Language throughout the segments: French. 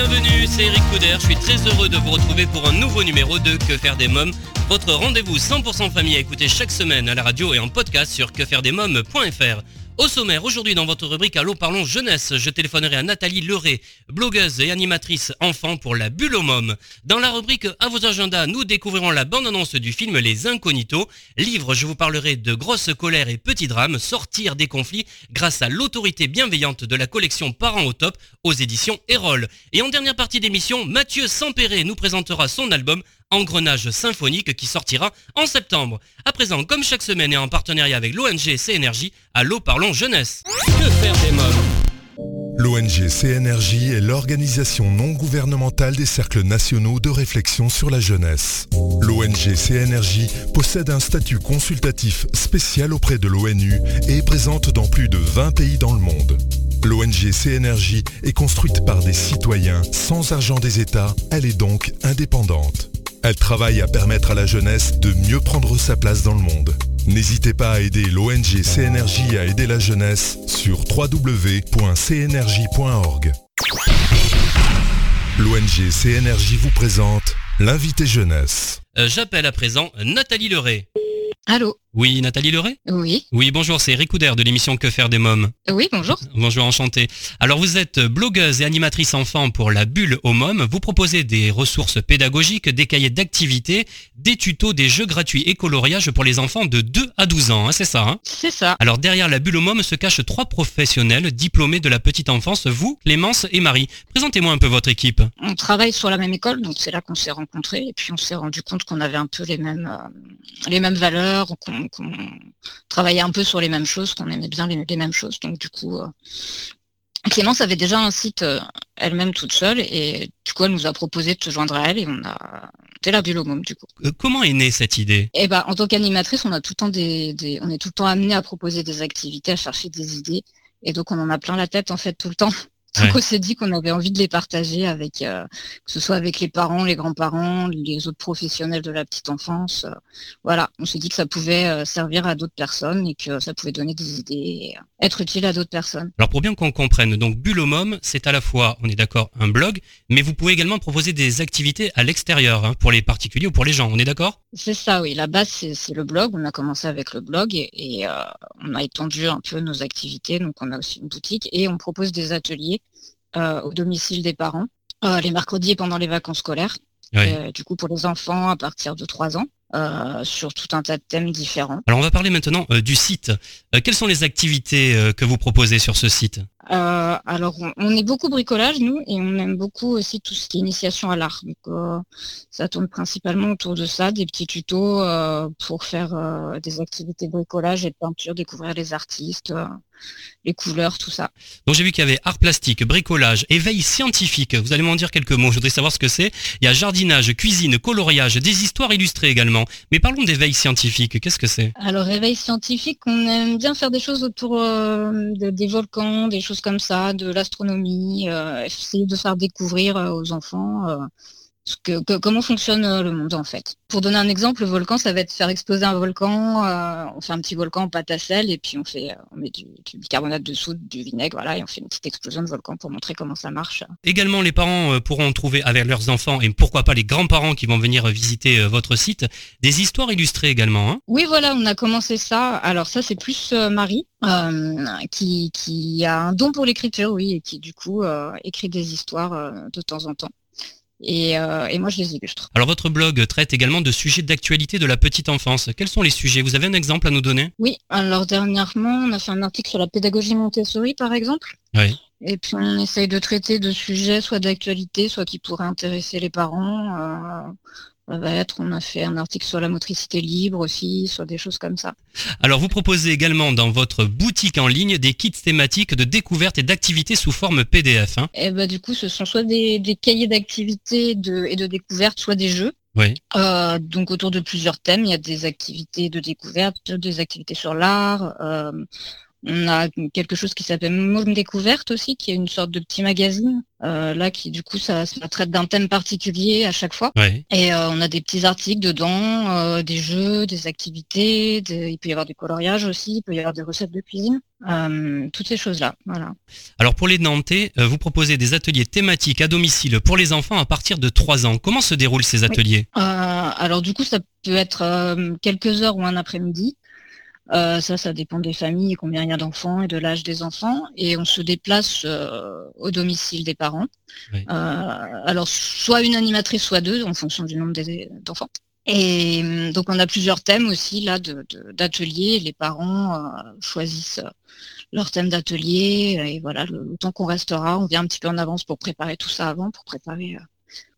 Bienvenue, c'est Eric Couder. Je suis très heureux de vous retrouver pour un nouveau numéro de Que faire des mômes, votre rendez-vous 100% famille à écouter chaque semaine à la radio et en podcast sur quefairedesmômes.fr. Au sommaire, aujourd'hui dans votre rubrique Allô parlons jeunesse, je téléphonerai à Nathalie Leray, blogueuse et animatrice enfant pour la Bulle mômes. Dans la rubrique À vos agendas, nous découvrirons la bande-annonce du film Les Incognitos. Livre, je vous parlerai de grosses colères et petits drames, sortir des conflits grâce à l'autorité bienveillante de la collection Parents au top aux éditions Erol. Et en dernière partie d'émission, Mathieu Sampéré nous présentera son album Engrenage symphonique qui sortira en septembre. À présent, comme chaque semaine et en partenariat avec l'ONG CNRJ, Allô parlons jeunesse. Que faire des mômes L'ONG CNRJ est l'organisation non gouvernementale des cercles nationaux de réflexion sur la jeunesse. L'ONG CNRJ possède un statut consultatif spécial auprès de l'ONU et est présente dans plus de 20 pays dans le monde. L'ONG CNRJ est construite par des citoyens sans argent des États, elle est donc indépendante. Elle travaille à permettre à la jeunesse de mieux prendre sa place dans le monde. N'hésitez pas à aider l'ONG CNRJ à aider la jeunesse sur www.cnrj.org. L'ONG CNRJ vous présente l'invité jeunesse. Euh, J'appelle à présent Nathalie Leray. Allô? Oui, Nathalie Leray Oui. Oui, bonjour, c'est Eric Couder de l'émission Que faire des mômes. Oui, bonjour. Bonjour, enchanté. Alors vous êtes blogueuse et animatrice enfant pour la Bulle aux mômes. Vous proposez des ressources pédagogiques, des cahiers d'activités, des tutos, des jeux gratuits et coloriages pour les enfants de 2 à 12 ans, hein, c'est ça hein C'est ça. Alors derrière la Bulle aux mômes se cachent trois professionnels diplômés de la petite enfance, vous, Clémence et Marie. Présentez-moi un peu votre équipe. On travaille sur la même école, donc c'est là qu'on s'est rencontrés et puis on s'est rendu compte qu'on avait un peu les mêmes, euh, les mêmes valeurs, qu'on qu'on travaillait un peu sur les mêmes choses, qu'on aimait bien les, les mêmes choses. Donc du coup, euh, Clémence avait déjà un site euh, elle-même toute seule et du coup elle nous a proposé de se joindre à elle et on a fait la bulle au môme du coup. Euh, comment est née cette idée? Et ben en tant qu'animatrice, on a tout le temps des, des- on est tout le temps amené à proposer des activités, à chercher des idées et donc on en a plein la tête en fait tout le temps. Donc Ouais. on s'est dit qu'on avait envie de les partager avec, euh, que ce soit avec les parents, les grands-parents, les autres professionnels de la petite enfance. euh, voilà, on s'est dit que ça pouvait euh, servir à d'autres personnes et que ça pouvait donner des idées, et, euh, être utile à d'autres personnes. Alors pour bien qu'on comprenne, donc mômes, c'est à la fois, on est d'accord, un blog, mais vous pouvez également proposer des activités à l'extérieur, hein, pour les particuliers ou pour les gens, on est d'accord? C'est ça, oui. La base, c'est le blog. On a commencé avec le blog et, et, euh, on a étendu un peu nos activités. Donc, on a aussi une boutique et on propose des ateliers au domicile des parents euh, les mercredis pendant les vacances scolaires. Euh, du coup, pour les enfants à partir de 3 ans, euh, sur tout un tas de thèmes différents. Alors on va parler maintenant euh, du site. Euh, quelles sont les activités euh, que vous proposez sur ce site? Euh, alors, on, on est beaucoup bricolage, nous, et on aime beaucoup aussi tout ce qui est initiation à l'art. Donc, euh, ça tourne principalement autour de ça, des petits tutos euh, pour faire euh, des activités de bricolage et de peinture, découvrir les artistes, euh, les couleurs, tout ça. Donc j'ai vu qu'il y avait art plastique, bricolage, éveil scientifique. Vous allez m'en dire quelques mots, je voudrais savoir ce que c'est. Il y a jardinage, cuisine, coloriage, des histoires illustrées également. Mais parlons d'éveil scientifique, qu'est-ce que c'est? Alors, réveil scientifique, on aime bien faire des choses autour euh, de- des volcans, des choses comme ça, de l'astronomie, euh, essayer de faire découvrir euh, aux enfants euh, que, que- comment fonctionne euh, le monde en fait. Pour donner un exemple, le volcan, ça va être faire exploser un volcan, euh, on fait un petit volcan en pâte à sel et puis on fait, euh, on met du, du bicarbonate de soude, du vinaigre, voilà, et on fait une petite explosion de volcan pour montrer comment ça marche. Également, les parents pourront trouver avec leurs enfants, et pourquoi pas les grands-parents qui vont venir visiter votre site, des histoires illustrées également. hein. Oui, voilà, on a commencé ça. Alors ça, c'est plus Marie euh, qui, qui a un don pour l'écriture, oui, et qui du coup euh, écrit des histoires de temps en temps. Et, euh, et moi, je les illustre. Alors votre blog traite également de sujets d'actualité de la petite enfance. Quels sont les sujets? Vous avez un exemple à nous donner? Oui, alors dernièrement, on a fait un article sur la pédagogie Montessori, par exemple. Oui. Et puis on essaye de traiter de sujets soit d'actualité, soit qui pourraient intéresser les parents. Euh, va être, on a fait un article sur la motricité libre aussi, sur des choses comme ça. Alors vous proposez également dans votre boutique en ligne des kits thématiques de découverte et d'activités sous forme PDF. hein. Et bah du coup, ce sont soit des, des cahiers d'activités de, et de découverte, soit des jeux. Oui. Euh, donc autour de plusieurs thèmes, il y a des activités de découverte, des activités sur l'art. euh, on a quelque chose qui s'appelle Môme Découverte aussi, qui est une sorte de petit magazine. euh, là, qui du coup, ça, ça traite d'un thème particulier à chaque fois. Ouais. Et euh, on a des petits articles dedans, euh, des jeux, des activités. des- Il peut y avoir des coloriages aussi, il peut y avoir des recettes de cuisine. toutes ces choses-là. Voilà. Alors pour les Nantais, vous proposez des ateliers thématiques à domicile pour les enfants à partir de 3 ans. Comment se déroulent ces ateliers? Alors du coup, ça peut être quelques heures ou un après-midi. Euh, ça, ça dépend des familles, et combien il y a d'enfants et de l'âge des enfants. Et on se déplace euh, au domicile des parents. Oui. Euh, alors, soit une animatrice, soit deux, en fonction du nombre d'enfants. Et hum, donc, on a plusieurs thèmes aussi là d'ateliers. Les parents choisissent leur thème d'atelier. Et voilà, le, le temps qu'on restera, on vient un petit peu en avance pour préparer tout ça avant, pour préparer,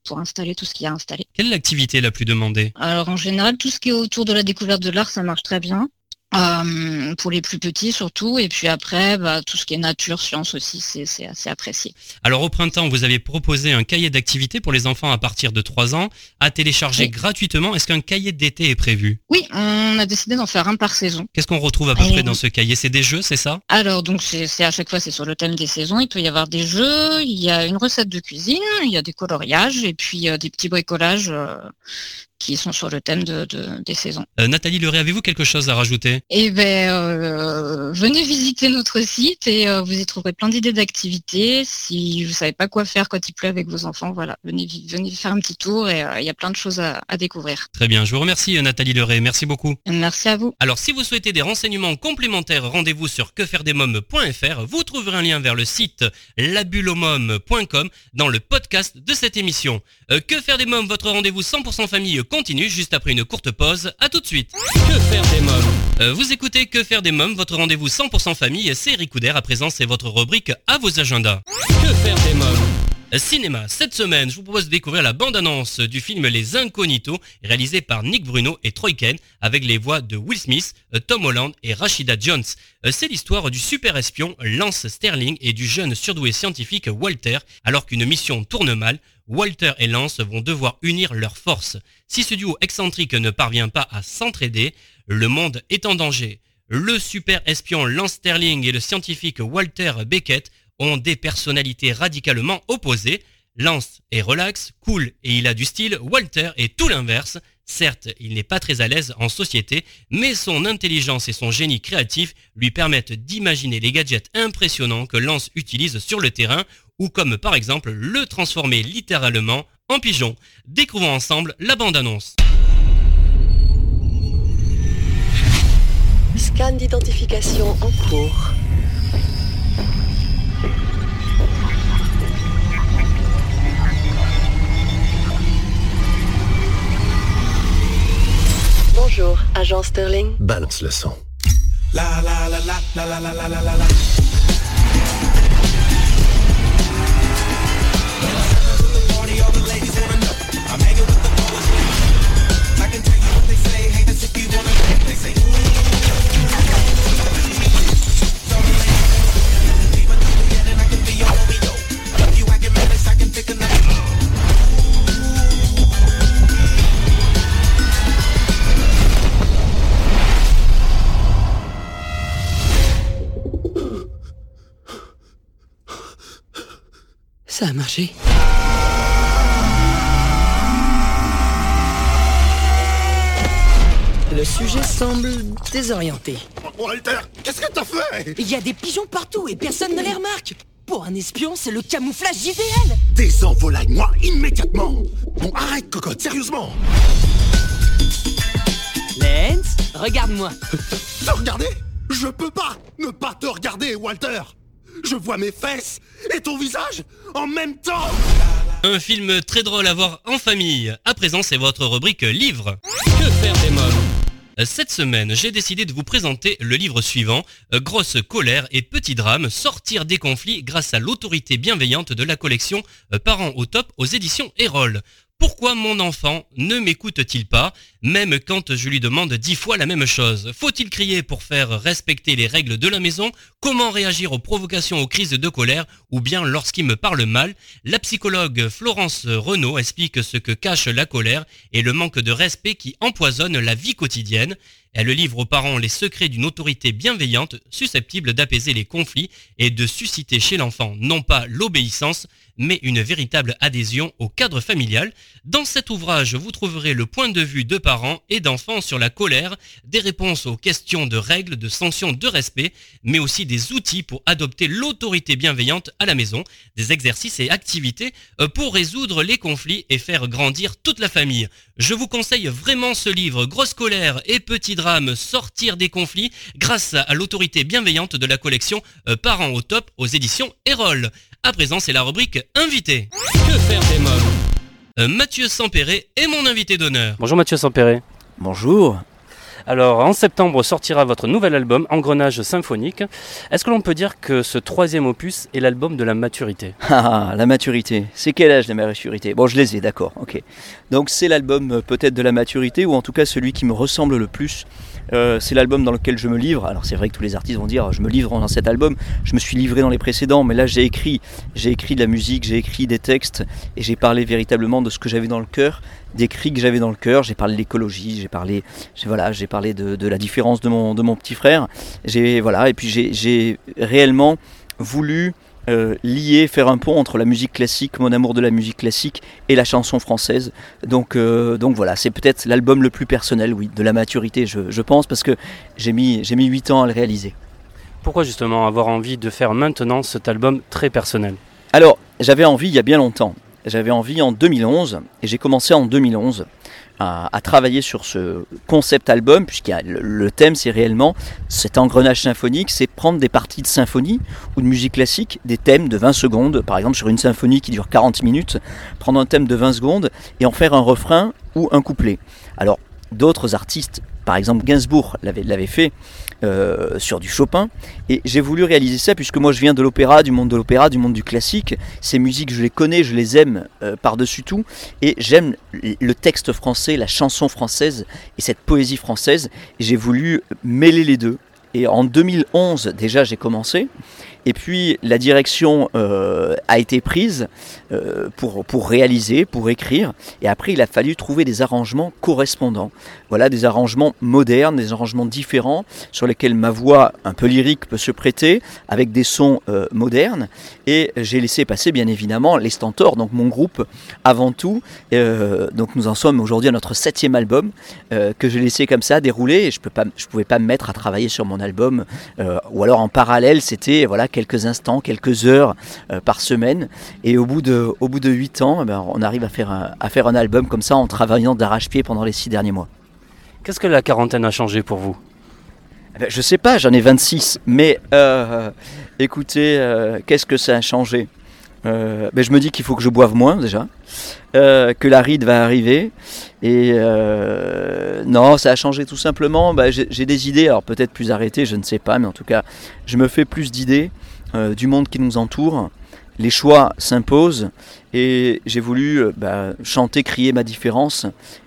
pour installer tout ce qu'il y a à installer. Quelle est l'activité la plus demandée? Alors en général, tout ce qui est autour de la découverte de l'art, ça marche très bien. Euh, pour les plus petits surtout, et puis après, bah, tout ce qui est nature, science aussi, c'est assez apprécié. Alors au printemps, vous avez proposé un cahier d'activités pour les enfants à partir de 3 ans à télécharger Oui. gratuitement. Est-ce qu'un cahier d'été est prévu? Oui, on a décidé d'en faire un par saison. Qu'est-ce qu'on retrouve à peu Euh, près dans ce cahier? C'est des jeux, c'est ça? Alors donc c'est c'est à chaque fois c'est sur le thème des saisons. Il peut y avoir des jeux, il y a une recette de cuisine, il y a des coloriages et puis euh, des petits bricolages euh, qui sont sur le thème de, de- des saisons. Euh, Nathalie Leray, avez-vous quelque chose à rajouter? Eh ben, euh, venez visiter notre site et euh, vous y trouverez plein d'idées d'activités. Si vous savez pas quoi faire quand il pleut avec vos enfants, voilà, venez, faire un petit tour et euh, il y a plein de choses à, à découvrir. Très bien, je vous remercie Nathalie Leray, merci beaucoup. Merci à vous. Alors si vous souhaitez des renseignements complémentaires, rendez-vous sur quefairedesmoms.fr. Vous trouverez un lien vers le site labulomom.com dans le podcast de cette émission. Que faire des mômes, votre rendez-vous 100% famille continue juste après une courte pause. À tout de suite. Que faire des mômes? Euh, Vous écoutez Que faire des mômes, votre rendez-vous 100% famille. C'est Eric Couder. À présent, c'est votre rubrique à vos agendas. Que faire des mômes? Cinéma, cette semaine, je vous propose de découvrir la bande-annonce du film Les Incognitos, réalisé par Nick Bruno et Troy Ken, avec les voix de Will Smith, euh, Tom Holland et Rashida Jones. Euh, C'est l'histoire du super espion Lance Sterling et du jeune surdoué scientifique Walter. Alors qu'une mission tourne mal, Walter et Lance vont devoir unir leurs forces. Si ce duo excentrique ne parvient pas à s'entraider, le monde est en danger. Le super espion Lance Sterling et le scientifique Walter Beckett ont des personnalités radicalement opposées. Lance est relax, cool et il a du style, Walter est tout l'inverse. Certes, il n'est pas très à l'aise en société, mais son intelligence et son génie créatif lui permettent d'imaginer les gadgets impressionnants que Lance utilise sur le terrain, ou comme par exemple le transformer littéralement en pigeon. Découvrons ensemble la bande-annonce. Scan d'identification en cours. Bonjour, agent Sterling. Balance le son. Ça a marché. Le sujet semble désorienté. Walter, qu'est-ce que t'as fait? Il y a des pigeons partout et personne ne les remarque. Pour un espion, c'est le camouflage idéal. Désenvolaille-moi immédiatement Bon, arrête, cocotte, sérieusement Lens, regarde-moi. Te regarder? Je peux pas ne pas te regarder, Walter Je vois mes fesses et ton visage en même temps Un film très drôle à voir en famille. À présent, c'est votre rubrique livre. Que faire des mômes cette semaine, j'ai décidé de vous présenter le livre suivant, euh, Grosse colère et petit drame, sortir des conflits grâce à l'autorité bienveillante de la collection euh, Parents au top aux éditions Erol. Pourquoi mon enfant ne m'écoute-t-il pas, même quand je lui demande dix fois la même chose? Faut-il crier pour faire respecter les règles de la maison? Comment réagir aux provocations, aux crises de colère ou bien lorsqu'il me parle mal? La psychologue Florence Renaud explique ce que cache la colère et le manque de respect qui empoisonne la vie quotidienne. Elle livre aux parents les secrets d'une autorité bienveillante susceptible d'apaiser les conflits et de susciter chez l'enfant non pas l'obéissance, mais une véritable adhésion au cadre familial. Dans cet ouvrage, vous trouverez le point de vue de parents et d'enfants sur la colère, des réponses aux questions de règles, de sanctions, de respect, mais aussi des outils pour adopter l'autorité bienveillante à la maison, des exercices et activités euh, pour résoudre les conflits et faire grandir toute la famille. Je vous conseille vraiment ce livre, Grosse colère et petit drame, sortir des conflits, grâce à l'autorité bienveillante de la collection euh, Parents au top aux éditions Erol. À présent, c'est la rubrique Invité. Que faire des mômes Euh, Mathieu Sampéré est mon invité d'honneur. Bonjour Mathieu Sampéré. Bonjour. Alors en septembre sortira votre nouvel album Engrenage symphonique. Est-ce que l'on peut dire que ce troisième opus est l'album de la maturité? Ah, la maturité. C'est quel âge la maturité? Bon, je les ai, d'accord, ok. Donc c'est l'album euh, peut-être de la maturité, ou en tout cas celui qui me ressemble le plus. Euh, c'est l'album dans lequel je me livre. Alors c'est vrai que tous les artistes vont dire je me livre dans cet album. Je me suis livré dans les précédents, mais là j'ai écrit, j'ai écrit de la musique, j'ai écrit des textes et j'ai parlé véritablement de ce que j'avais dans le cœur, des cris que j'avais dans le cœur. J'ai parlé de l'écologie, j'ai parlé, voilà, j'ai parlé de, de la différence de mon, de mon petit frère. J'ai voilà et puis j'ai- j'ai réellement voulu euh, lier, faire un pont entre la musique classique, mon amour de la musique classique et la chanson française. Donc, euh, donc voilà, c'est peut-être l'album le plus personnel, oui, de la maturité, je, je pense, parce que j'ai mis, j'ai mis 8 ans à le réaliser. Pourquoi justement avoir envie de faire maintenant cet album très personnel? Alors, j'avais envie il y a bien longtemps. J'avais envie en 2011, et j'ai commencé en 2011 à, travailler sur ce concept album, a le, le thème, c'est réellement cet engrenage symphonique, c'est prendre des parties de symphonie ou de musique classique, des thèmes de 20 secondes, par exemple sur une symphonie qui dure 40 minutes, prendre un thème de 20 secondes et en faire un refrain ou un couplet. Alors, d'autres artistes, par exemple Gainsbourg l'avait fait euh, sur du Chopin, et j'ai voulu réaliser ça puisque moi je viens de l'opéra, du monde de l'opéra, du monde du classique. Ces musiques, je les connais, je les aime euh, par-dessus tout. Et j'aime le texte français, la chanson française et cette poésie française. J'ai voulu mêler les deux. Et en 2011, déjà, j'ai commencé. Et puis la direction euh, a été prise euh, pour, pour réaliser, pour écrire. Et après, il a fallu trouver des arrangements correspondants. Voilà, des arrangements modernes, des arrangements différents sur lesquels ma voix un peu lyrique peut se prêter, avec des sons euh, modernes. Et j'ai laissé passer bien évidemment les Stentors, donc mon groupe avant tout. Donc nous en sommes aujourd'hui à notre septième album que j'ai laissé comme ça dérouler. Et je ne pouvais pas me mettre à travailler sur mon album. ou alors en parallèle, c'était voilà quelques instants, quelques heures euh, par semaine. Et au bout de, au bout de 8 ans, eh ben, on arrive à faire, un, à faire un album comme ça en travaillant d'arrache-pied pendant les 6 derniers mois. Qu'est-ce que la quarantaine a changé pour vous? Eh ben, je sais pas, j'en ai 26, mais euh, écoutez, euh, qu'est-ce que ça a changé? Euh, ben, Je me dis qu'il faut que je boive moins déjà, euh, que la ride va arriver, et euh, non, ça a changé tout simplement, ben, j'ai des idées, alors peut-être plus arrêtées, je ne sais pas, mais en tout cas, je me fais plus d'idées euh, du monde qui nous entoure, les choix s'imposent, et j'ai voulu ben, chanter, crier ma différence,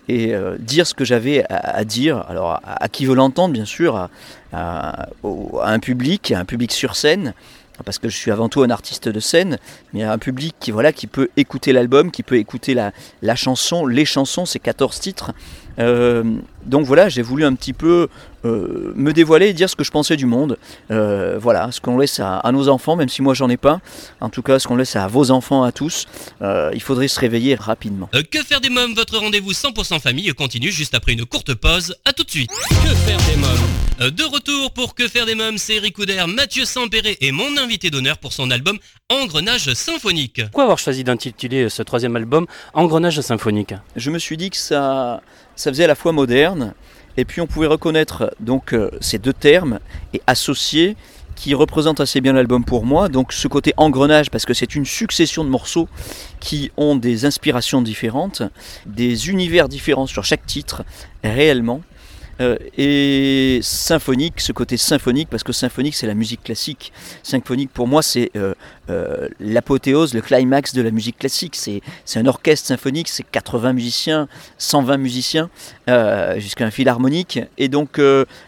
et dire ce que j'avais à, dire, alors à, qui veut l'entendre bien sûr, à, un public, un public sur scène, parce que je suis avant tout un artiste de scène, mais un public qui, voilà, qui peut écouter l'album, qui peut écouter la, la chanson, les chansons, ces 14 titres. Euh, donc voilà, j'ai voulu un petit peu euh, me dévoiler et dire ce que je pensais du monde. Euh, voilà, ce qu'on laisse à, à nos enfants, même si moi j'en ai pas. En tout cas, ce qu'on laisse à vos enfants, à tous. Euh, il faudrait se réveiller rapidement. Euh, que faire des mômes? Votre rendez-vous 100% famille continue juste après une courte pause. À tout de suite. Que faire des mômes? De retour pour Que faire des mômes, c'est Eric Couder, Mathieu Sampéré et mon invité d'honneur pour son album Engrenage symphonique. Pourquoi avoir choisi d'intituler ce troisième album Engrenage symphonique? Je me suis dit que ça, ça faisait à la fois moderne, et puis on pouvait reconnaître donc euh, ces deux termes et associer qui représentent assez bien l'album pour moi. Donc ce côté engrenage, parce que c'est une succession de morceaux qui ont des inspirations différentes, des univers différents sur chaque titre, réellement. Euh, et symphonique, ce côté symphonique, parce que symphonique c'est la musique classique. Symphonique pour moi c'est euh, euh, l'apothéose, le climax de la musique classique. C'est un orchestre symphonique, c'est 80 musiciens, 120 musiciens, jusqu'à un philharmonique, et donc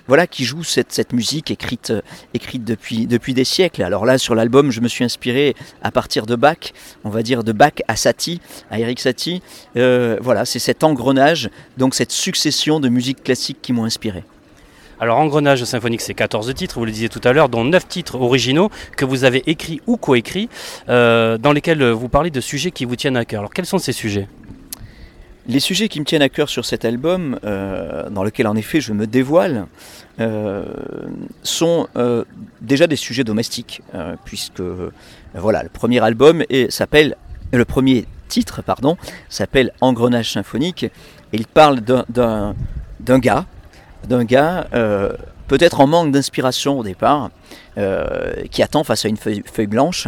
voilà qui joue cette, cette musique écrite, écrite depuis, depuis des siècles. Alors là sur l'album je me suis inspiré à partir de Bach, on va dire de Bach à Satie, à Eric Satie. voilà, c'est cet engrenage, donc cette succession de musique classique qui m'ont inspiré. Alors Engrenage symphonique, c'est 14 titres, vous le disiez tout à l'heure, dont 9 titres originaux que vous avez écrits ou coécrits, euh, dans lesquels vous parlez de sujets qui vous tiennent à cœur. Alors quels sont ces sujets? Les sujets qui me tiennent à cœur sur cet album, euh, dans lequel en effet je me dévoile, euh, sont déjà des sujets domestiques, puisque voilà, le premier album s'appelle, le premier titre pardon, s'appelle Engrenage symphonique, et il parle d'un gars, d'un gars euh, peut-être en manque d'inspiration au départ, euh, qui attend face à une feuille, blanche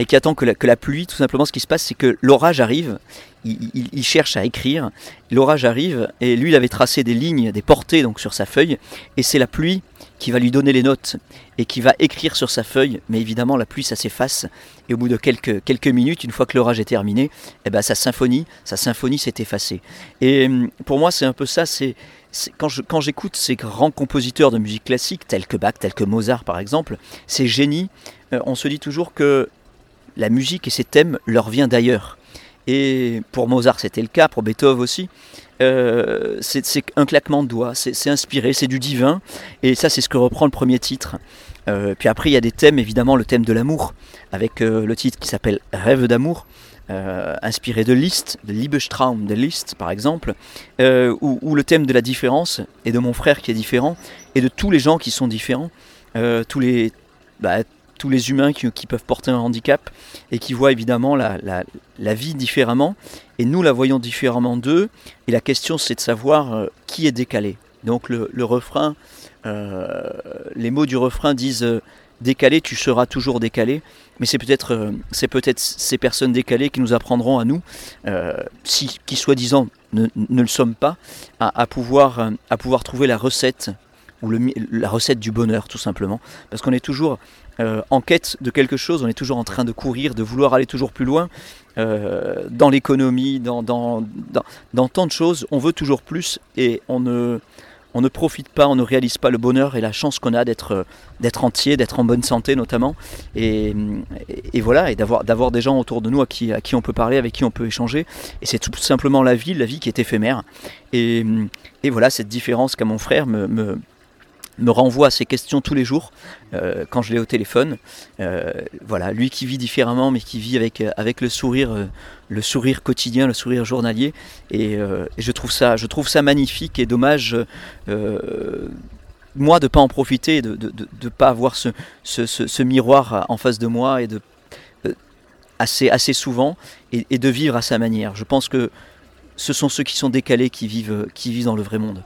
et qui attend que la, que la, pluie, tout simplement, ce qui se passe, c'est que l'orage arrive. Il, cherche à écrire, l'orage arrive et lui, il avait tracé des lignes, des portées donc sur sa feuille, et c'est la pluie qui va lui donner les notes et qui va écrire sur sa feuille. Mais évidemment, la pluie, ça s'efface. Et au bout de quelques, quelques minutes, une fois que l'orage est terminé, eh ben, sa symphonie, sa symphonie s'est effacée. Et hum, pour moi, c'est un peu ça. C'est quand j'écoute ces grands compositeurs de musique classique, tels que Bach, tels que Mozart par exemple, ces génies, euh, on se dit toujours que la musique et ses thèmes leur viennent d'ailleurs. Et pour Mozart c'était le cas, pour Beethoven aussi. Euh, c'est un claquement de doigts, c'est inspiré, c'est du divin. Et ça c'est ce que reprend le premier titre. Euh, puis après il y a des thèmes, évidemment le thème de l'amour, avec le titre qui s'appelle Rêve d'amour. Euh, inspiré de Liszt, de Liebestraum de Liszt par exemple, euh, où, le thème de la différence et de mon frère qui est différent et de tous les gens qui sont différents, euh, tous, les, bah, tous les humains qui, peuvent porter un handicap et qui voient évidemment la, vie différemment et nous la voyons différemment d'eux et la question c'est de savoir qui est décalé. Donc le, refrain, les mots du refrain disent décalé, tu seras toujours décalé. Mais c'est peut-être euh, c'est peut-être ces personnes décalées qui nous apprendront à nous, euh, si, qui soi-disant ne, le sommes pas, à, pouvoir, euh, à pouvoir trouver la recette ou la recette du bonheur tout simplement. Parce qu'on est toujours en quête de quelque chose, on est toujours en train de courir, de vouloir aller toujours plus loin. dans l'économie, dans, tant de choses, on veut toujours plus et on ne, profite pas, on ne réalise pas le bonheur et la chance qu'on a d'être euh, entier, d'être en bonne santé notamment. Et, voilà, et d'avoir des gens autour de nous à qui, on peut parler, avec qui on peut échanger. Et c'est tout simplement la vie, la vie qui est éphémère. Et, voilà, cette différence qu'a mon frère me renvoie à ces questions tous les jours euh, quand je l'ai au téléphone. Euh, voilà, lui qui vit différemment, mais qui vit avec, euh, le sourire, quotidien, le sourire journalier. Et, je trouve ça, magnifique et dommage. moi de pas en profiter, de ne pas avoir ce, miroir en face de moi et de assez, souvent et, de vivre à sa manière. Je pense que ce sont ceux qui sont décalés qui vivent dans le vrai monde.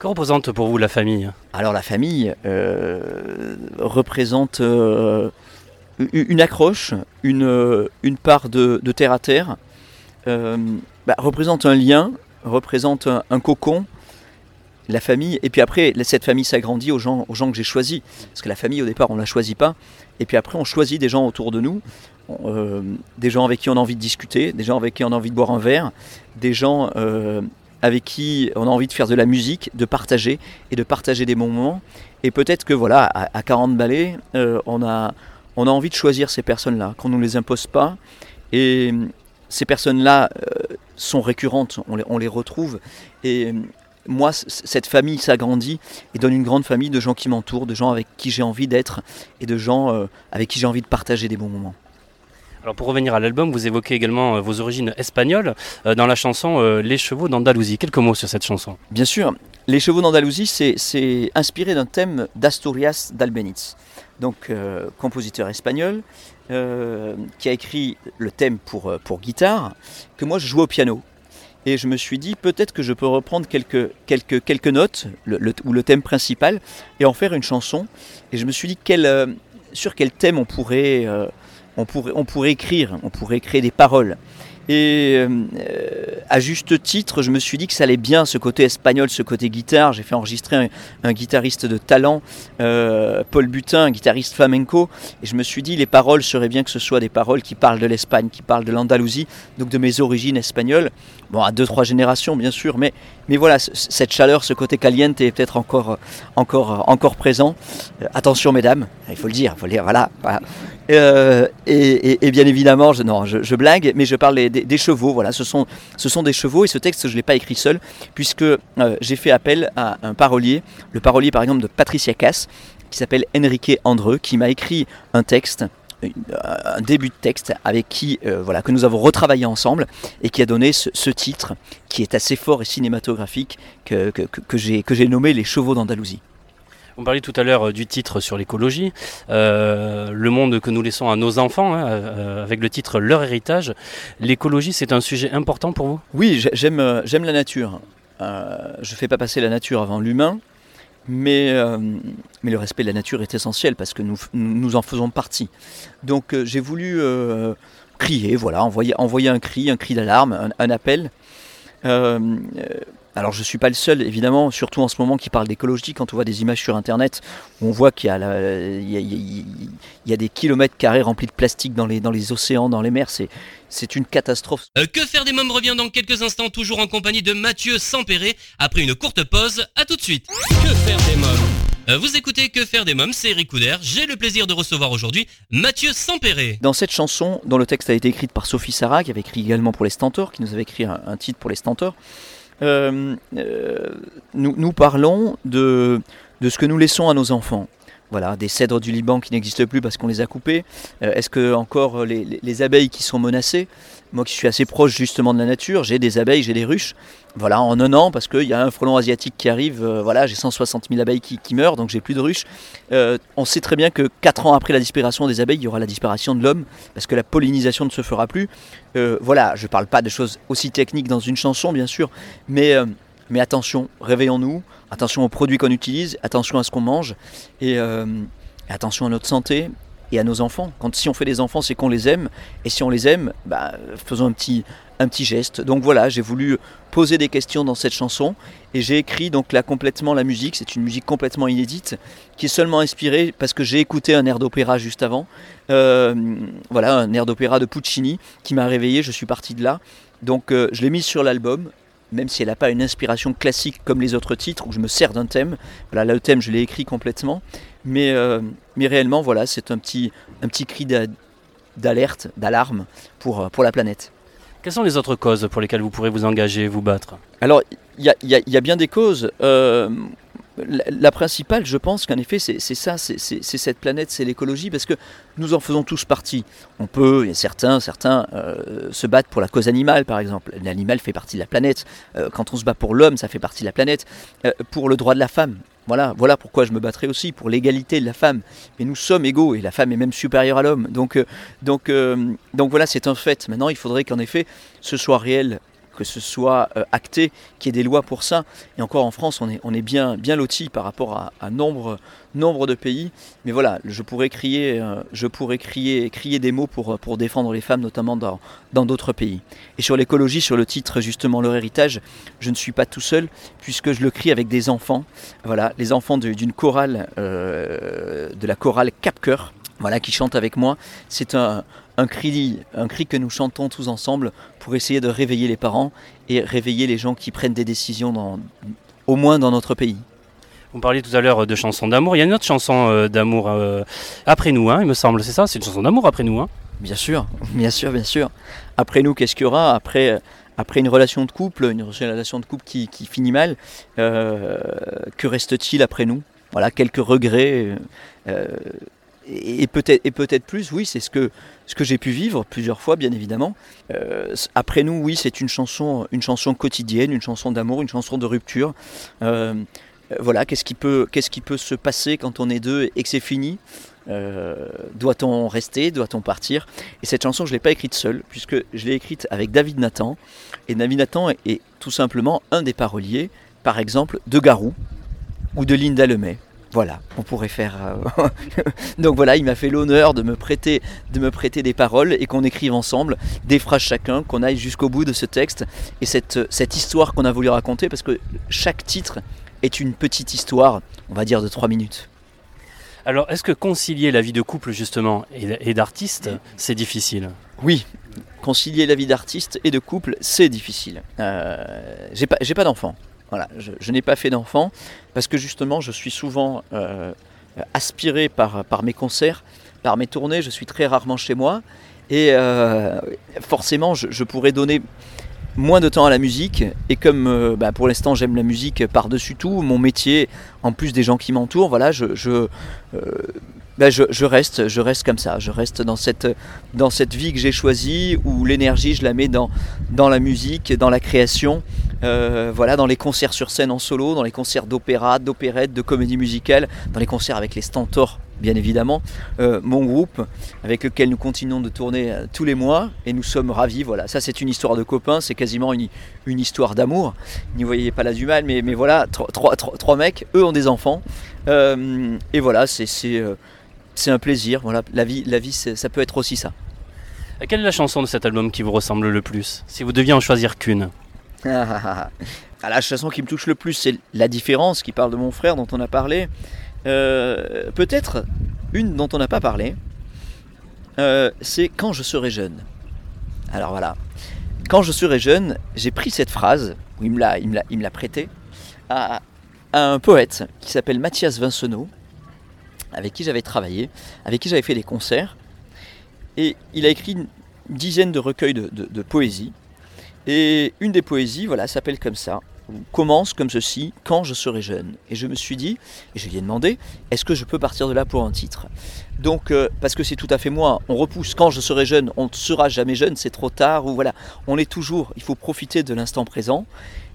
Que représente pour vous la famille Alors la famille euh, représente euh, une accroche, une, une part de, terre à terre, euh, bah, représente un lien, représente un, cocon, la famille, et puis après cette famille s'agrandit aux gens, aux gens que j'ai choisis, parce que la famille au départ on ne la choisit pas, et puis après on choisit des gens autour de nous, des gens avec qui on a envie de discuter, des gens avec qui on a envie de boire un verre, des gens avec qui on a envie de faire de la musique, de partager et de partager des bons moments. Et peut-être que voilà, à, 40 ballets, euh, on, a, on a envie de choisir ces personnes-là, qu'on ne nous les impose pas. Et euh, ces personnes-là euh, sont récurrentes, on les, on les, retrouve. Et moi, cette famille s'agrandit et donne une grande famille de gens qui m'entourent, de gens avec qui j'ai envie d'être et de gens avec qui j'ai envie de partager des bons moments. Alors pour revenir à l'album, vous évoquez également euh, vos origines espagnoles euh, dans la chanson euh, Les chevaux d'Andalousie. Quelques mots sur cette chanson. Bien sûr, Les chevaux d'Andalousie, c'est inspiré d'un thème d'Asturias d'Albeniz, donc compositeur espagnol, qui a écrit le thème pour, pour guitare, que moi je joue au piano. Et je me suis dit, peut-être que je peux reprendre quelques, quelques, quelques notes, ou le thème principal, et en faire une chanson. Et je me suis dit, sur quel thème on pourrait on pourrait, on pourrait écrire, on pourrait créer des paroles. Et euh, à juste titre, je me suis dit que ça allait bien ce côté espagnol, ce côté guitare. J'ai fait enregistrer un, guitariste de talent, euh, Paul Butin, un guitariste flamenco. Et je me suis dit, les paroles seraient bien que ce soit des paroles qui parlent de l'Espagne, qui parlent de l'Andalousie, donc de mes origines espagnoles. Bon, à deux, trois générations, bien sûr, mais, mais voilà, cette chaleur, ce côté caliente est peut-être encore, encore, encore présent. Euh, attention, mesdames, il faut le dire, il faut le dire, voilà. et, bien évidemment, je, non, je, blague, mais je parle des- des chevaux. Voilà, ce sont, ce sont des chevaux et ce texte, je ne l'ai pas écrit seul, puisque euh, j'ai fait appel à un parolier, le parolier par exemple de Patricia Cass, qui s'appelle Enrique Andreu, qui m'a écrit un texte. une- Un début de texte avec qui euh, voilà que nous avons retravaillé ensemble et qui a donné ce, titre qui est assez fort et cinématographique que, que, que j'ai nommé les chevaux d'Andalousie. On parlait tout à l'heure euh, du titre sur l'écologie, euh, le monde que nous laissons à nos enfants, hein, euh, avec le titre Leur héritage. L'écologie, c'est un sujet important pour vous? Oui, j'ai- j'aime j'aime la nature. Je fais pas passer la nature avant l'humain, mais, mais le respect de la nature est essentiel parce que nous, nous en faisons partie. Donc j'ai voulu crier, voilà, envoyer, envoyer un cri, un cri d'alarme, un, appel. Alors je suis pas le seul, évidemment, surtout en ce moment qui parle d'écologie. Quand on voit des images sur Internet, on voit qu'il y a, y y des kilomètres carrés remplis de plastique dans les, dans les océans, dans les mers, c'est une catastrophe. Euh, que faire des mômes revient dans quelques instants, toujours en compagnie de Mathieu Sampéré. Après une courte pause, à tout de suite. Que faire des mômes Euh, Vous écoutez Que faire des mômes, c'est Eric Couder. J'ai le plaisir de recevoir aujourd'hui Mathieu Sampéré. Dans cette chanson, dont le texte a été écrit par Sophie Sarah, qui avait écrit également pour les Stentors, qui nous avait écrit un, un titre pour les Stentors, euh, euh, nous, parlons de, de ce que nous laissons à nos enfants. Voilà, des cèdres du Liban qui n'existent plus parce qu'on les a coupés. Euh, Est-ce que encore les abeilles qui sont menacées? Moi qui suis assez proche justement de la nature, j'ai des abeilles, j'ai des ruches. Voilà, en un an, parce qu'il y a un frelon asiatique qui arrive, euh, voilà, j'ai 160 000 abeilles qui, meurent, donc j'ai plus de ruches. Euh, on sait très bien que 4 ans après la disparition des abeilles, il y aura la disparition de l'homme, parce que la pollinisation ne se fera plus. Euh, voilà, je ne parle pas de choses aussi techniques dans une chanson, bien sûr, mais, mais attention, réveillons-nous, attention aux produits qu'on utilise, attention à ce qu'on mange, et attention à notre santé et à nos enfants. Si on fait des enfants, c'est qu'on les aime, et si on les aime, bah, faisons un petit, geste. Donc voilà, j'ai voulu poser des questions dans cette chanson, et j'ai écrit donc là complètement la musique. C'est une musique complètement inédite, qui est seulement inspirée parce que j'ai écouté un air d'opéra juste avant. Euh, voilà, un air d'opéra de Puccini qui m'a réveillé. Je suis parti de là. Donc euh, je l'ai mise sur l'album, même si elle n'a pas une inspiration classique comme les autres titres où je me sers d'un thème. Voilà, là, le thème, je l'ai écrit complètement. Mais, euh, mais réellement, voilà, c'est un petit, un petit cri d'a- d'alerte, d'alarme pour, euh, pour la planète. Quelles sont les autres causes pour lesquelles vous pourrez vous engager, vous battre? Alors, il y a, il y a- il y a bien des causes. Euh, la, principale, je pense qu'en effet, c'est ça, c'est cette planète, c'est l'écologie, parce que nous en faisons tous partie. On peut, a certains, certains euh, se battent pour la cause animale, par exemple. L'animal fait partie de la planète. Euh, quand on se bat pour l'homme, ça fait partie de la planète. Euh, pour le droit de la femme, voilà, voilà pourquoi je me battrai aussi, pour l'égalité de la femme. Mais nous sommes égaux, et la femme est même supérieure à l'homme. Donc, donc, donc voilà, c'est un fait. Maintenant, il faudrait qu'en effet, ce soit réel que ce soit euh, acté, qu'il y ait des lois pour ça. Et encore en France, on est, bien, bien loti par rapport à, nombre, de pays. Mais voilà, je pourrais crier, euh, je pourrais crier, crier des mots pour, défendre les femmes, notamment dans d'autres pays. Et sur l'écologie, sur le titre justement leur héritage, je ne suis pas tout seul puisque je le crie avec des enfants. Voilà, les enfants d'une chorale, euh, de la chorale Cap Cœur, voilà, qui chante avec moi. C'est un, un cri, un cri que nous chantons tous ensemble pour essayer de réveiller les parents et réveiller les gens qui prennent des décisions, dans, au moins dans notre pays. Vous parliez tout à l'heure de chansons d'amour. Il y a une autre chanson euh, d'amour euh, après nous, hein, il me semble, c'est ça? C'est une chanson d'amour après nous. Hein Bien sûr, bien sûr, bien sûr. Après nous, qu'est-ce qu'il y aura? Après, après une relation de couple, une relation de couple qui, qui finit mal, euh, que reste-t-il après nous? Voilà, quelques regrets. euh, et peut-être plus, oui, c'est ce que, ce que j'ai pu vivre plusieurs fois, bien évidemment. Euh, après nous, oui, c'est une chanson, une chanson quotidienne, une chanson d'amour, une chanson de rupture. Euh, voilà, qu'est-ce qui, peut, qu'est-ce qui peut se passer quand on est deux et que c'est fini? Euh, Doit-on rester? Doit-on partir? Et cette chanson, je ne l'ai pas écrite seule, puisque je l'ai écrite avec David Nathan. Et David Nathan est, est tout simplement un des paroliers, par exemple, de Garou ou de Linda Lemay. Voilà, on pourrait faire. euh, Donc voilà, il m'a fait l'honneur de me prêter, de me prêter des paroles et qu'on écrive ensemble des phrases chacun, qu'on aille jusqu'au bout de ce texte et cette, cette histoire qu'on a voulu raconter, parce que chaque titre est une petite histoire, on va dire de 3 minutes. Alors, est-ce que concilier la vie de couple, justement, et, d'artiste, c'est difficile? Oui, concilier la vie d'artiste et de couple, c'est difficile. Euh, j'ai pas, j'ai pas d'enfant. Voilà, je, n'ai pas fait d'enfant parce que justement, je suis souvent euh, aspiré par, mes concerts, par mes tournées. Je suis très rarement chez moi et euh, forcément, je, pourrais donner moins de temps à la musique et comme euh, bah, pour l'instant j'aime la musique par-dessus tout, mon métier, en plus des gens qui m'entourent, voilà, bah, je, je reste, je reste comme ça, je reste dans cette, dans cette vie que j'ai choisie où l'énergie je la mets dans, dans la musique, dans la création, euh, voilà, dans les concerts sur scène en solo, dans les concerts d'opéra, d'opérette, de comédie musicale, dans les concerts avec les Stentors bien évidemment, euh, mon groupe avec lequel nous continuons de tourner euh, tous les mois et nous sommes ravis. Voilà, ça c'est une histoire de copains, c'est quasiment une, histoire d'amour. N'y voyez pas là du mal, mais, voilà, trois, mecs, eux ont des enfants. Et voilà, c'est un plaisir. Voilà, la vie, la vie ça peut être aussi ça. Quelle est la chanson de cet album qui vous ressemble le plus? Si vous deviez en choisir qu'une. Ah, la chanson qui me touche le plus, c'est La différence, qui parle de mon frère dont on a parlé. Euh, Peut-être une dont on n'a pas parlé, euh, c'est Quand je serai jeune. Alors voilà, quand je serai jeune, j'ai pris cette phrase, il me l'a, prêtée, à, un poète qui s'appelle Mathias Vincenot, avec qui j'avais travaillé, avec qui j'avais fait des concerts. Et il a écrit une dizaine de recueils de poésie. Et une des poésies, voilà, s'appelle comme ça, commence comme ceci, quand je serai jeune. Et je me suis dit, et je lui ai demandé, est-ce que je peux partir de là pour un titre? Donc, euh, parce que c'est tout à fait moi, on repousse, quand je serai jeune, on ne sera jamais jeune, c'est trop tard, ou voilà, on est toujours, il faut profiter de l'instant présent.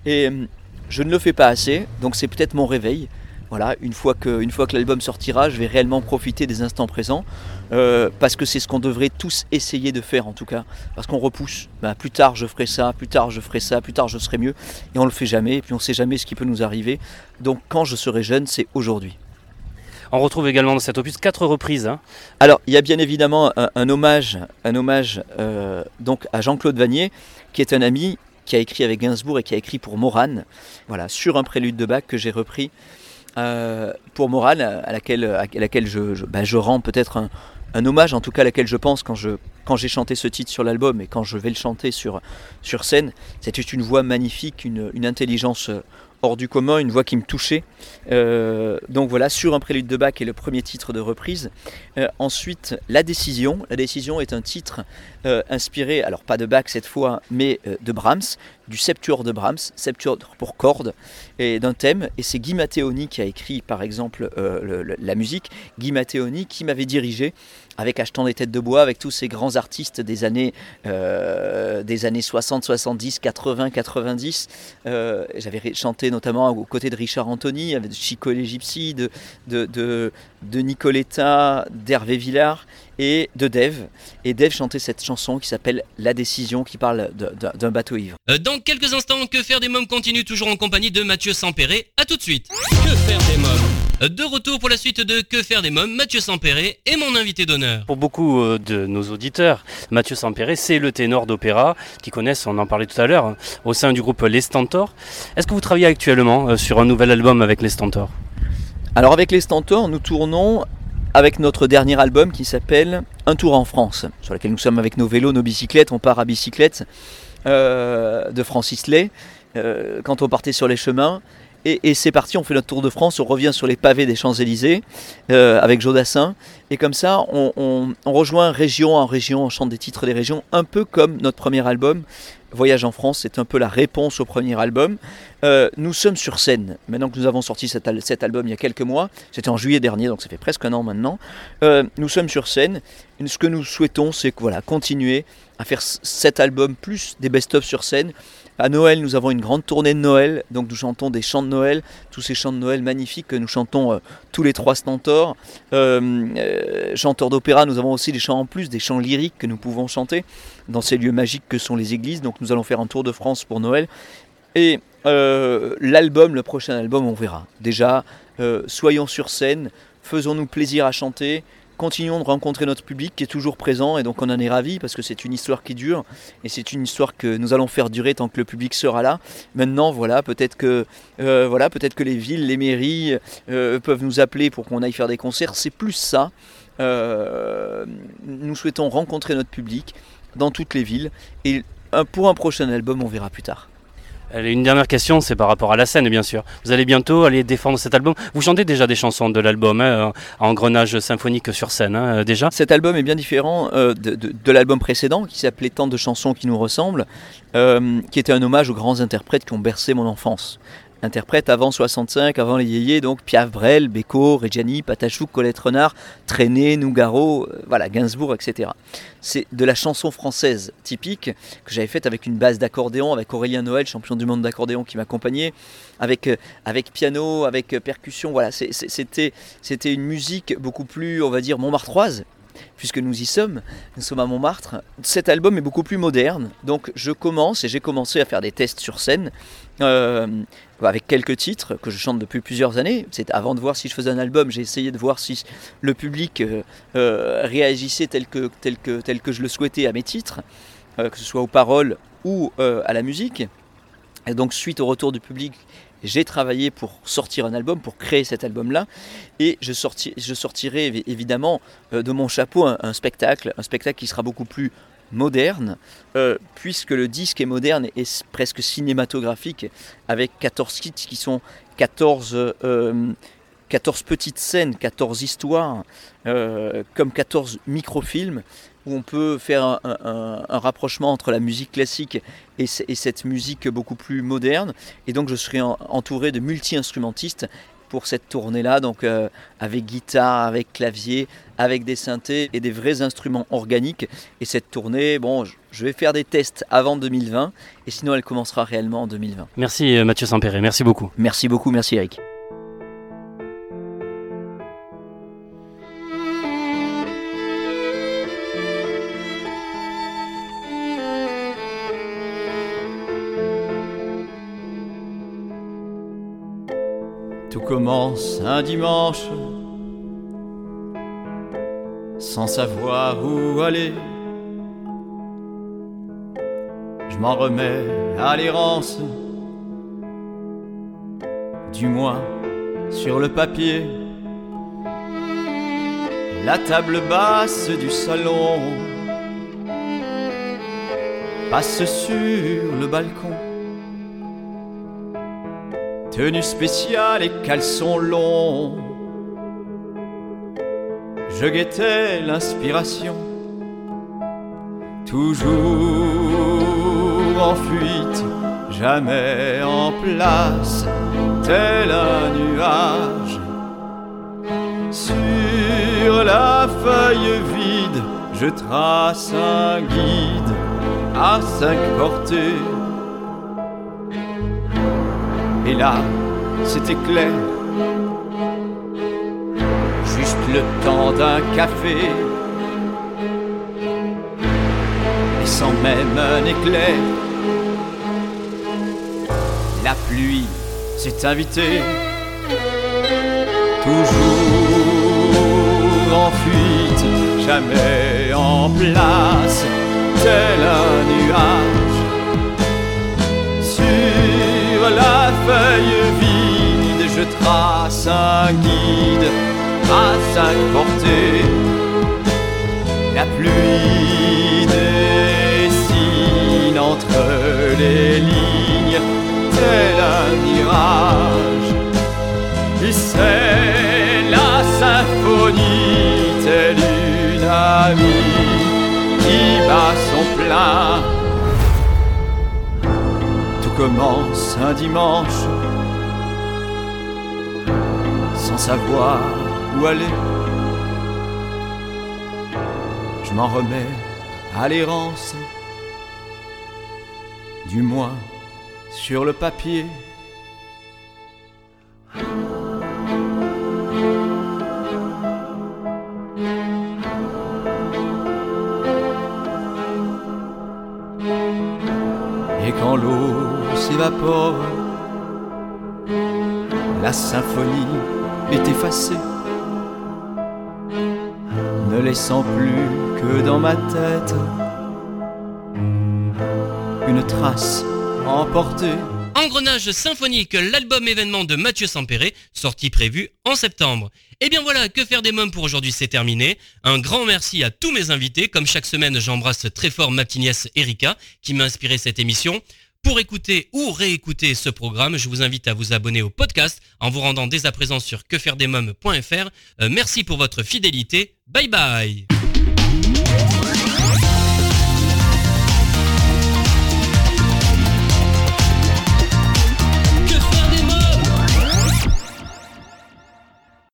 Et euh, je ne le fais pas assez, donc c'est peut-être mon réveil. Voilà, une fois que, une fois que l'album sortira, je vais réellement profiter des instants présents, euh, parce que c'est ce qu'on devrait tous essayer de faire en tout cas, parce qu'on repousse. Bah, plus tard je ferai ça, plus tard je ferai ça, plus tard je serai mieux, et on le fait jamais, et puis on sait jamais ce qui peut nous arriver. Donc quand je serai jeune, c'est aujourd'hui. On retrouve également dans cet opus quatre reprises. hein. Alors, il y a bien évidemment un, un hommage, un hommage euh, donc à Jean-Claude Vanier, qui est un ami qui a écrit avec Gainsbourg et qui a écrit pour Morane, voilà, sur un prélude de Bach que j'ai repris euh, pour Morane, à laquelle, à laquelle je, bah, rends peut-être un, hommage, en tout cas à laquelle je pense quand je quand j'ai chanté ce titre sur l'album et quand je vais le chanter sur, sur scène. C'était une voix magnifique, une, une intelligence euh, hors du commun, une voix qui me touchait. Euh, donc voilà, sur un prélude de Bach est le premier titre de reprise. Euh, ensuite, La Décision. La Décision est un titre euh, inspiré, alors pas de Bach cette fois, mais de Brahms, du Septuor de Brahms, Septuor pour cordes, et d'un thème. Et c'est Guy Matteoni qui a écrit par exemple le- le- la musique. Guy Matteoni qui m'avait dirigé avec Achetant des têtes de bois, avec tous ces grands artistes des années, euh, des années 60, 70, 80, 90. Euh, J'avais chanté notamment aux côtés de Richard Anthony, avec Chico Gypsies, de, de, de, de Nicoletta, d'Hervé Villard et de Dave. Et Dave chantait cette chanson qui s'appelle La Décision, qui parle de- d'un bateau ivre. Euh, Dans quelques instants, Que faire des mômes continue toujours en compagnie de Mathieu Sampéré. A tout de suite. Que faire des mômes Euh, De retour pour la suite de Que faire des mômes, Mathieu Sampéré est mon invité d'honneur. Pour beaucoup euh, de nos auditeurs, Mathieu Sampéré, c'est le ténor d'opéra qui connaissent, on en parlait tout à l'heure, hein, au sein du groupe Les Stentors. Est-ce que vous travaillez actuellement sur un nouvel album avec Les Stentors? Alors avec les Stentors, nous tournons avec notre dernier album qui s'appelle Un tour en France, sur lequel nous sommes avec nos vélos, nos bicyclettes, on part à bicyclette euh, de Francis Lay, euh, quand on partait sur les chemins. Et, et c'est parti, on fait notre tour de France, on revient sur les pavés des Champs-Élysées euh, avec Jodassin. Et comme ça, on, on- on rejoint région en région, on chante des titres des régions, un peu comme notre premier album. Voyage en France, c'est un peu la réponse au premier album. Euh, nous sommes sur scène. Maintenant que nous avons sorti cet, al- cet album il y a quelques mois, c'était en juillet dernier, donc ça fait presque un an maintenant. Euh, nous sommes sur scène. Ce que nous souhaitons, c'est voilà, continuer à faire cet album plus des best-of sur scène. À Noël, nous avons une grande tournée de Noël, donc nous chantons des chants de Noël, tous ces chants de Noël magnifiques que nous chantons euh, tous les trois stentors. Euh, euh, chanteurs d'opéra, nous avons aussi des chants en plus, des chants lyriques que nous pouvons chanter dans ces lieux magiques que sont les églises. Donc nous allons faire un tour de France pour Noël. Et l'album, le prochain album, on verra. Déjà, soyons sur scène, faisons-nous plaisir à chanter, continuons de rencontrer notre public qui est toujours présent et donc on en est ravis parce que c'est une histoire qui dure et c'est une histoire que nous allons faire durer tant que le public sera là. Maintenant, voilà, peut-être que, euh, voilà, peut-être que les villes, les mairies euh, peuvent nous appeler pour qu'on aille faire des concerts. C'est plus ça. Euh, nous souhaitons rencontrer notre public dans toutes les villes et pour un prochain album, on verra plus tard. Une dernière question, c'est par rapport à la scène, bien sûr. Vous allez bientôt aller défendre cet album. Vous chantez déjà des chansons de l'album, hein, en engrenage symphonique sur scène, hein, déjà. Cet album est bien différent euh, de, l'album précédent qui s'appelait Tant de chansons qui nous ressemblent, euh, qui était un hommage aux grands interprètes qui ont bercé mon enfance. Interprètes avant 65, avant les yéyés, donc Piaf Brel, Beko, Reggiani, Patachouk, Colette Renard, Traîné, Nougaro, euh, Gainsbourg, etc. C'est de la chanson française typique que j'avais faite avec une base d'accordéon, avec Aurélien Noël, champion du monde d'accordéon qui m'accompagnait, avec, euh, avec piano, avec euh, percussion, voilà, c'était une musique beaucoup plus, on va dire, montmartroise, puisque nous y sommes, nous sommes à Montmartre. Cet album est beaucoup plus moderne, donc je commence et j'ai commencé à faire des tests sur scène euh, avec quelques titres que je chante depuis plusieurs années. C'est avant de voir si je faisais un album, j'ai essayé de voir si le public euh, euh, réagissait tel que, tel, que, je le souhaitais à mes titres, que ce soit aux paroles ou à la musique. Et donc suite au retour du public, j'ai travaillé pour sortir un album, pour créer cet album-là, et je, sorti- je sortirai évi- évidemment euh, de mon chapeau un, spectacle, un spectacle qui sera beaucoup plus moderne, euh, puisque le disque est moderne et presque cinématographique, avec 14 kits qui sont 14, euh, 14 petites scènes, 14 histoires, comme 14 microfilms, où on peut faire un, un- un- un rapprochement entre la musique classique et, cette musique beaucoup plus moderne. Et donc je serai en- entouré de multi-instrumentistes pour cette tournée-là, donc euh, avec guitare, avec clavier, avec des synthés et des vrais instruments organiques. Et cette tournée, bon, je- je vais faire des tests avant 2020, et sinon elle commencera réellement en 2020. Merci euh, Mathieu Sampéré, merci beaucoup. Merci beaucoup, merci Eric. Tout commence un dimanche, sans savoir où aller. Je m'en remets à l'errance, du moins sur le papier. La table basse du salon passe sur le balcon. Tenue spéciale et caleçon long. Je guettais l'inspiration, toujours en fuite, jamais en place, tel un nuage. Sur la feuille vide, je trace un guide à cinq portées. Là, c'était clair. Juste le temps d'un café. Et sans même un éclair. La pluie s'est invitée. Toujours en fuite, jamais en place, tel un nuage. La feuille vide, je trace un guide à cinq portées. La pluie dessine entre les lignes, tel un mirage. Et c'est la symphonie, telle une amie qui bat son plein. Commence un dimanche, sans savoir où aller. Je m'en remets à l'errance, du moins sur le papier. Et quand l'eau La symphonie est effacée, ne laissant plus que dans ma tête une trace emportée. Engrenage symphonique, l'album événement de Mathieu Sampéré, sortie prévue en septembre. Et bien voilà, que faire des mômes pour aujourd'hui, c'est terminé. Un grand merci à tous mes invités. Comme chaque semaine, j'embrasse très fort ma petite nièce Erika, qui m'a inspiré cette émission. Pour écouter ou réécouter ce programme, je vous invite à vous abonner au podcast en vous rendant dès à présent sur quefairedesmoms.fr. Euh, merci pour votre fidélité. Bye bye